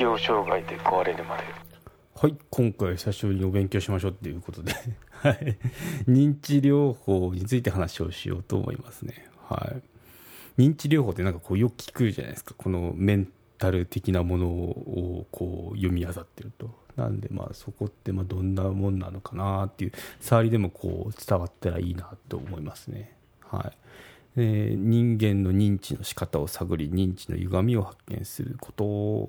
適応障害で壊れるまで。はい今回久しぶりにお勉強しましょうっていうことで。はい。認知療法について話をしようと思いますね。はい。認知療法ってなんかこうよく聞くじゃないですか。このメンタル的なものをこう読み漁ってると。なんでまあそこってまあどんなもんなのかなっていう触りでもこう伝わったらいいなと思いますね。はい。えー、人間の認知の仕方を探り認知の歪みを発見すること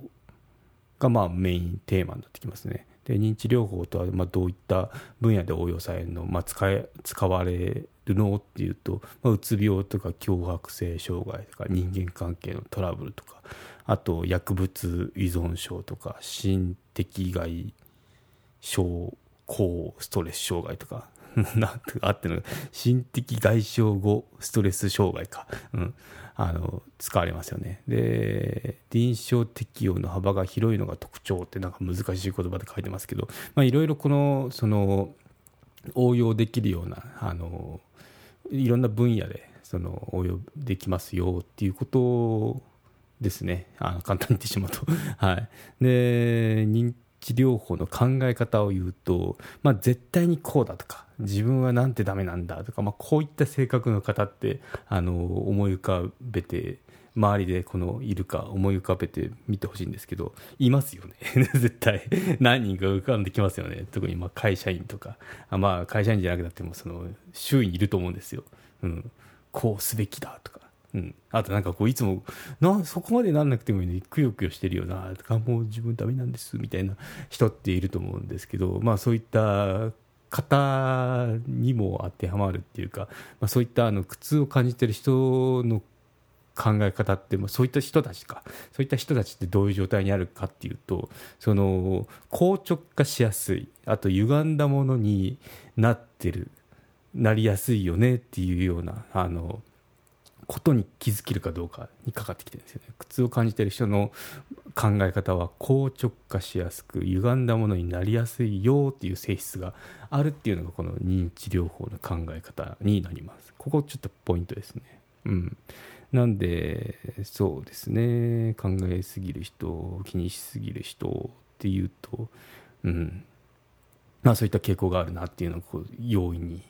がまあメインテーマになってきますね。で認知療法とはまあどういった分野で応用されるの、まあ、使え使われるのっていうと、まあ、うつ病とか強迫性障害とか人間関係のトラブルとかあと薬物依存症とか心的外症高ストレス障害とか なんてあっての？心的外傷後ストレス障害か、うん、あの使われますよね。で臨床適用の幅が広いのが特徴ってなんか難しい言葉で書いてますけど。まあいろいろこのその応用できるようなあのいろんな分野でその応用できますよっていうことですね。あの簡単に言ってしまうと。はい、で認治療法の考え方を言うと、まあ、絶対にこうだとか自分はなんてダメなんだとか、まあ、こういった性格の方ってあの思い浮かべて周りでこのいるか思い浮かべてみてほしいんですけどいますよね。絶対。何人か浮かんできますよね。特にまあ会社員とか。あまあ会社員じゃなくてもその周囲にいると思うんですよ、うん、こうすべきだとか。うん、あとなんかこういつもなそこまでなんなくてもいいのにくよくよしてるよなとかもう自分ダメなんですみたいな人っていると思うんですけど、まあ、そういった方にも当てはまるっていうか、まあ、そういったあの苦痛を感じてる人の考え方って、まあ、そういった人たちか。そういった人たちってどういう状態にあるかっていうとその硬直化しやすいあと歪んだものになってるなりやすいよねっていうようなあのことに気づけるかどうかにかかってきてるんですよね。苦痛を感じてる人の考え方は硬直化しやすく歪んだものになりやすいよっていう性質があるっていうのがこの認知療法の考え方になります。ここちょっとポイントですね。うん。なんでそうですね。考えすぎる人気にしすぎる人っていうとうん。まあそういった傾向があるなっていうのをこう容易に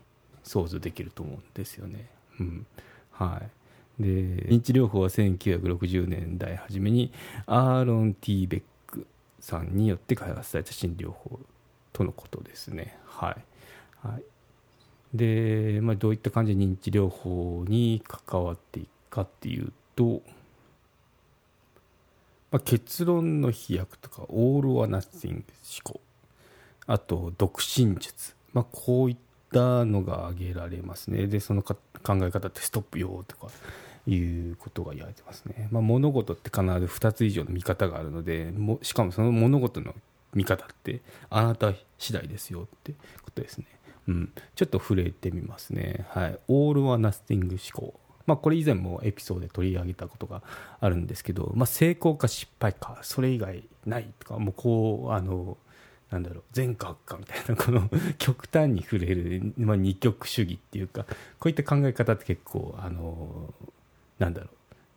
想像できると思うんですよね。うん。はい。で認知療法は1960年代初めにアーロン・ティーベックさんによって開発された心療法とのことですね。はい、はい、で、まあ、どういった感じで認知療法に関わっていくかっていうと、まあ、結論の飛躍とかオール・はナッシング思考。あと独身術、まあ、こういったのが挙げられますね。でその考え方ってストップよとか。いうことが言われてますね。まあ、物事って必ず2つ以上の見方があるのでもしかもその物事の見方ってあなた次第ですよってことですね。うん、ちょっと触れてみますね。はい。オールはナスティング思考。まあ、これ以前もエピソードで取り上げたことがあるんですけど、まあ、成功か失敗か、それ以外ないとか、もうこう、あの、なんだろう善か悪かみたいなこの極端に触れる、まあ、二極主義っていうかこういった考え方って結構あのなんだろ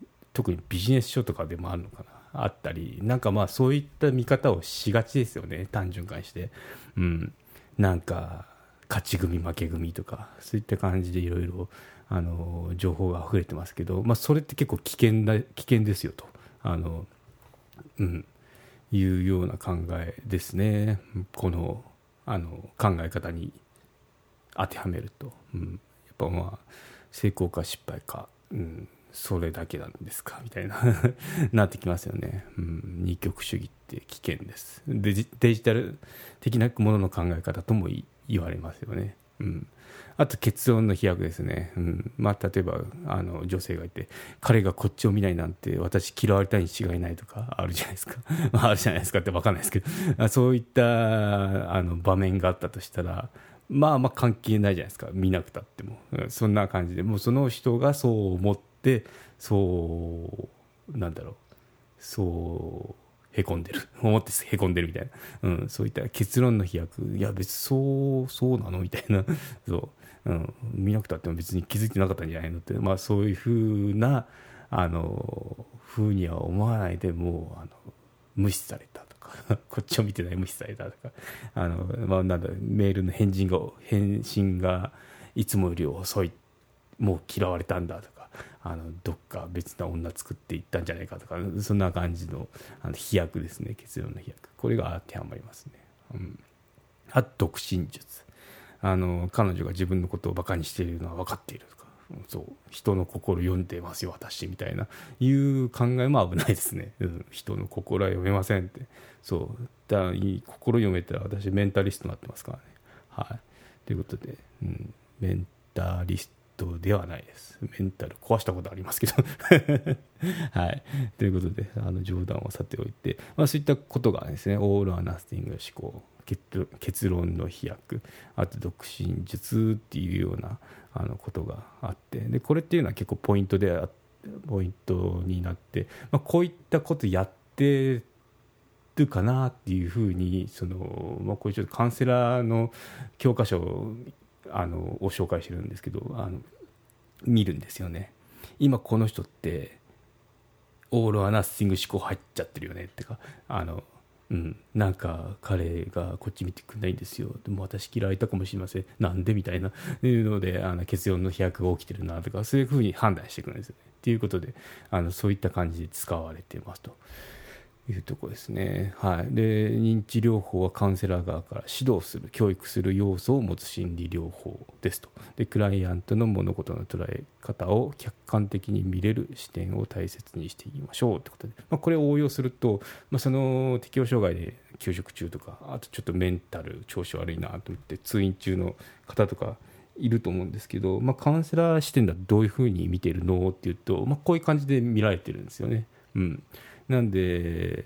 う。特にビジネス書とかでもあるのかな。あったり。なんかまあそういった見方をしがちですよね。単純化して。うん。なんか勝ち組負け組とか。そういった感じでいろいろあの情報が溢れてますけど、まあ、それって結構危険だ危険ですよと。あの、うん、いうような考えですね。このあの考え方に当てはめると、うん、やっぱまあ成功か失敗か、うん、それだけなんですか？みたいな。なってきますよね、うん、二極主義って危険です。デジデジタル的なものの考え方とも言われますよね、うん、あと結論の飛躍ですね、うん。まあ、例えばあの女性がいて彼がこっちを見ないなんて私嫌われたいに違いないとかあるじゃないですか、まあ、あるじゃないですかって分かんないですけど。そういったあの場面があったとしたらまあまあ関係ないじゃないですか。見なくたっても。そんな感じで。もうその人がそう思ってってそうなんだろう。そうへこんでる。思ってへこんでるみたいな、うん、そういった結論の飛躍。いや別そうそうなの？みたいな。そう、うん、見なくたっても別に気づいてなかったんじゃないのって、まあ、そういうふうなあのふうには思わないでもうあの無視されたとか。こっちを見てない無視されたとか。あの、まあ、なんだメールの返信が返信がいつもより遅い。もう嫌われたんだとか。あのどっか別な女作っていったんじゃないかとかそんな感じのあの飛躍ですね。結論の飛躍。これが当てはまりますね。うん。あ独身術。あの彼女が自分のことをバカにしているのは分かっているとか。そう。人の心読んでますよ私みたいな。いう考えも危ないですね、うん、人の心は読めませんって。そう。だ心読めたら私メンタリストになってますからね。はい。ということで、うん、メンタリスト。ではないです。メンタル壊したことありますけど。はい。ということであの冗談をさておいて、まあ、そういったことがですねオール・ア・ナスティング思考結論の飛躍。あと独身術っていうようなあのことがあって。でこれっていうのは結構ポイントでポイントになって、まあ、こういったことやってるかなっていうふうにその、まあ、こういうちょっとカウンセラーの教科書あのを紹介してるんですけどあの見るんですよね。今この人ってオール・ア・ナッシング思考入っちゃってるよねってかあのうん、なんか彼がこっち見てくんないんですよでも私嫌われたかもしれませんなんでみたいないうのであの結論の飛躍が起きてるなとかそういうふうに判断してくるんですよね。ということであのそういった感じで使われてますと。いうとこですね。はい、で認知療法はカウンセラー側から指導する教育する要素を持つ心理療法ですとでクライアントの物事の捉え方を客観的に見れる視点を大切にしていきましょうということで、まあ、これを応用すると、まあ、その適応障害で休職中とかあとちょっとメンタル調子悪いなと思って通院中の方とかいると思うんですけど、まあ、カウンセラー視点だとどういうふうに見てるのっていうと、まあ、こういう感じで見られてるんですよね。うんなんで、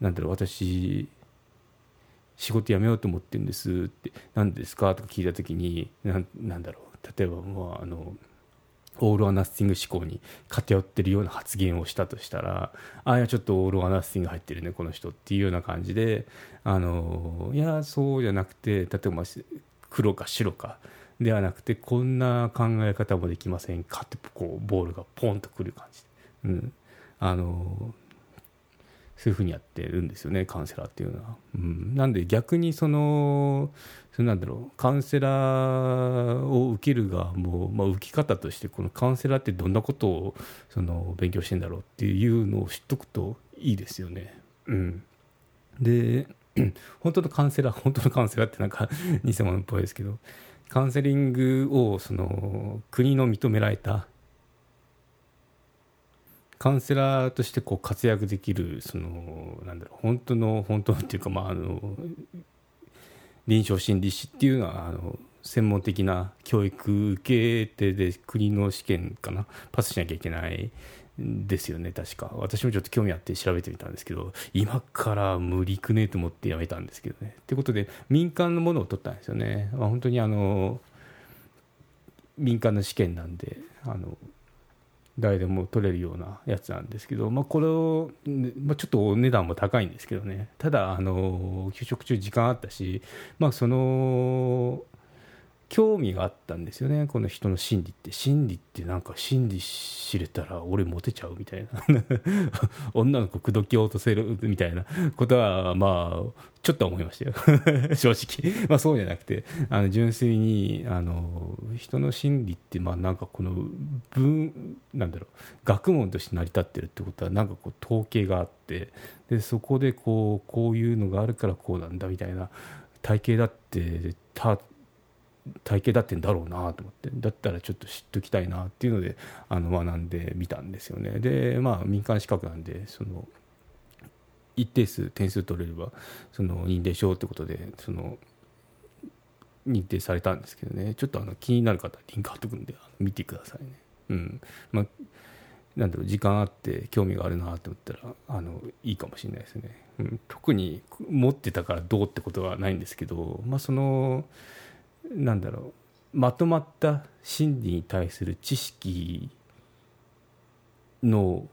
なんだろう、私、仕事辞めようと思ってるんですって、何ですか？とか聞いたときにな、なんだろう、例えば、まあ、あの、オール・ア・ナッシング思考に偏ってるような発言をしたとしたら、ああ、いや、ちょっとオール・ア・ナッシング入ってるね、この人っていうような感じで、あの、いや、そうじゃなくて、例えば、黒か白かではなくて、こんな考え方もできませんか？って、こう、ボールがポンとくる感じ。うん。あの、そういうふうにやってるんですよねカウンセラーっていうのは。うん、なんで逆にそのそなんだろうカウンセラーを受ける側も、まあ、受け方としてこのカウンセラーってどんなことをその勉強してんだろうっていうのを知っとくといいですよね。うん、で 本当のカウンセラー 本当のカウンセラーってなんか偽物っぽいですけどカウンセリングをその国の認められたカウンセラーとしてこう活躍できるそのなんだろう本当の本当のっていうかまああの臨床心理士っていうのはあの専門的な教育受けてで国の試験かなパスしなきゃいけないですよね確か。私もちょっと興味あって調べてみたんですけど今から無理くねと思ってやめたんですけどね。ってことで民間のものを取ったんですよね、まあ、本当にあの民間の試験なんであの誰でも取れるようなやつなんですけど、まあ、これを、まあ、ちょっとお値段も高いんですけどね。ただあの給食中時間あったし、まあ、その興味があったんですよね。この人の心理って。心理ってなんか心理知れたら俺モテちゃうみたいな。女の子口説き落とせるみたいな。ことはまあちょっと思いましたよ。正直。まあそうじゃなくて。あの純粋にあの人の心理ってまあなんかこの文なんだろう。学問として成り立ってるってことはなんかこう統計があって。でそこでこうこういうのがあるからこうなんだみたいな。体系だってた体系だってんだろうなと思って。だったらちょっと知っときたいなっていうのであの学んでみたんですよね。でまあ民間資格なんでその一定数点数取れればその認定証ってことでその認定されたんですけどね。ちょっとあの気になる方リンク貼っとくんで見てくださいね。うん。まあなんだろう時間あって興味があるなと思ったらあのいいかもしれないですね、うん、特に持ってたからどうってことはないんですけどまあそのなんだろうまとまった心理に対する知識の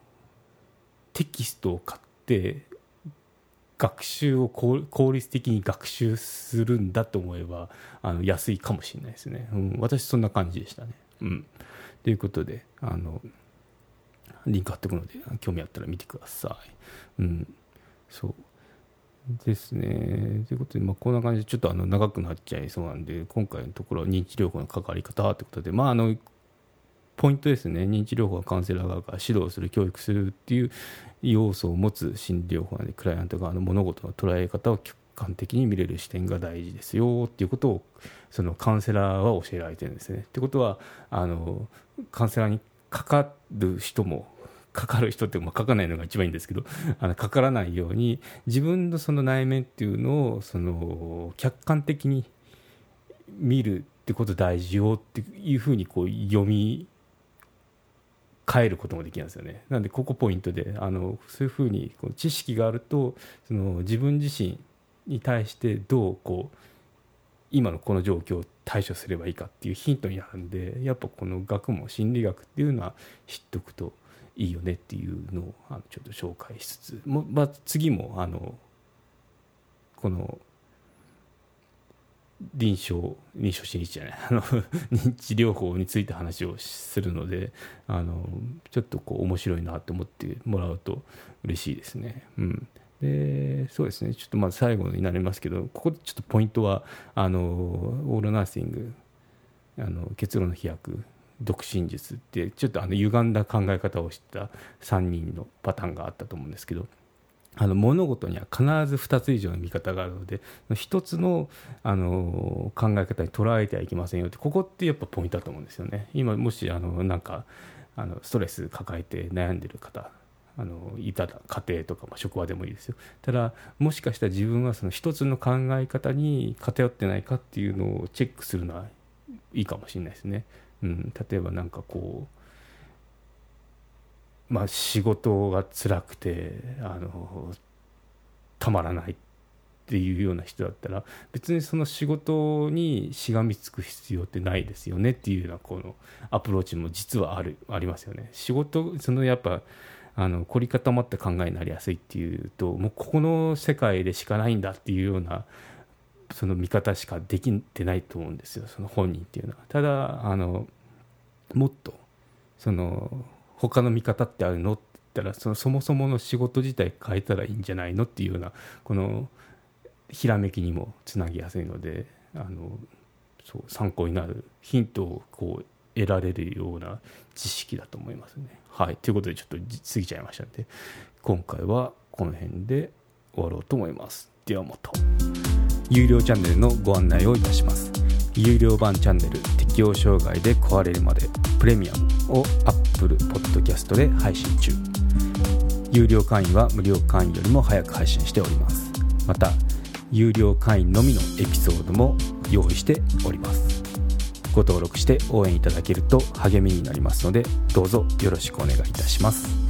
テキストを買って学習を効率的に学習するんだと思えばあの安いかもしれないですね、うん、私そんな感じでしたね。うん、ということであのリンク貼っておくので興味あったら見てください。うん。そう。ですね。ということで、まあ、こんな感じでちょっとあの長くなっちゃいそうなんで、今回のところは認知療法の関わり方ということで、まあ、あのポイントですね、認知療法はカウンセラー側が指導する、教育するっていう要素を持つ心理療法なので、クライアント側の物事の捉え方を客観的に見れる視点が大事ですよっていうことを、そのカウンセラーは教えられてるんですね。ってことは、あのカウンセラーにかかる人も、かかる人ってまあ書かないのが一番いいんですけど あのかからないように自分のその内面っていうのをその客観的に見るってこと大事よっていうふうにこう読み変えることもできるんですよね。なんでここポイントであのそういうふうにこう知識があるとその自分自身に対してどうこう今のこの状況を対処すればいいかっていうヒントになるんでやっぱこの学問心理学っていうのは知っておくといいよねっていうのをあのちょっと紹介しつつも、まあ、次もあのこの臨床臨床心理士じゃないあの 認知療法について話をするのであのちょっとこう面白いなと思ってもらうと嬉しいですね。うんでそうですねちょっとまず最後になりますけどここでちょっとポイントはあのオールナーシングあの結論の飛躍独身術ってちょっとあの歪んだ考え方をした3人のパターンがあったと思うんですけどあの物事には必ず2つ以上の見方があるので1つのあの考え方に捉えてはいけませんよってここってやっぱポイントだと思うんですよね。今もしあのなんかあのストレス抱えて悩んでる方あのいた家庭とか、まあ、職場でもいいですよただもしかしたら自分はその一つの考え方に偏ってないかっていうのをチェックするのはいいかもしれないですね、うん、例えば何かこうまあ仕事が辛くてあのたまらないっていうような人だったら別にその仕事にしがみつく必要ってないですよねっていうようなこのアプローチも実はあるありますよね仕事そのやっぱあの凝り固まった考えになりやすいっていうともうここの世界でしかないんだっていうようなその見方しかできてないと思うんですよその本人っていうのは。ただあのもっとその他の見方ってあるの？って言ったらそのそもそもの仕事自体変えたらいいんじゃないの？っていうようなこのひらめきにもつなぎやすいのであのそう参考になるヒントをこう得られるような知識だと思いますね。はい。ということでちょっと過ぎちゃいましたので、今回はこの辺で終わろうと思います。ではまた。有料チャンネルのご案内をいたします。有料版チャンネル適応障害で壊れるまでプレミアムを Apple Podcast で配信中。有料会員は無料会員よりも早く配信しております。また、有料会員のみのエピソードも用意しております。ご登録して応援いただけると励みになりますのでどうぞよろしくお願いいたします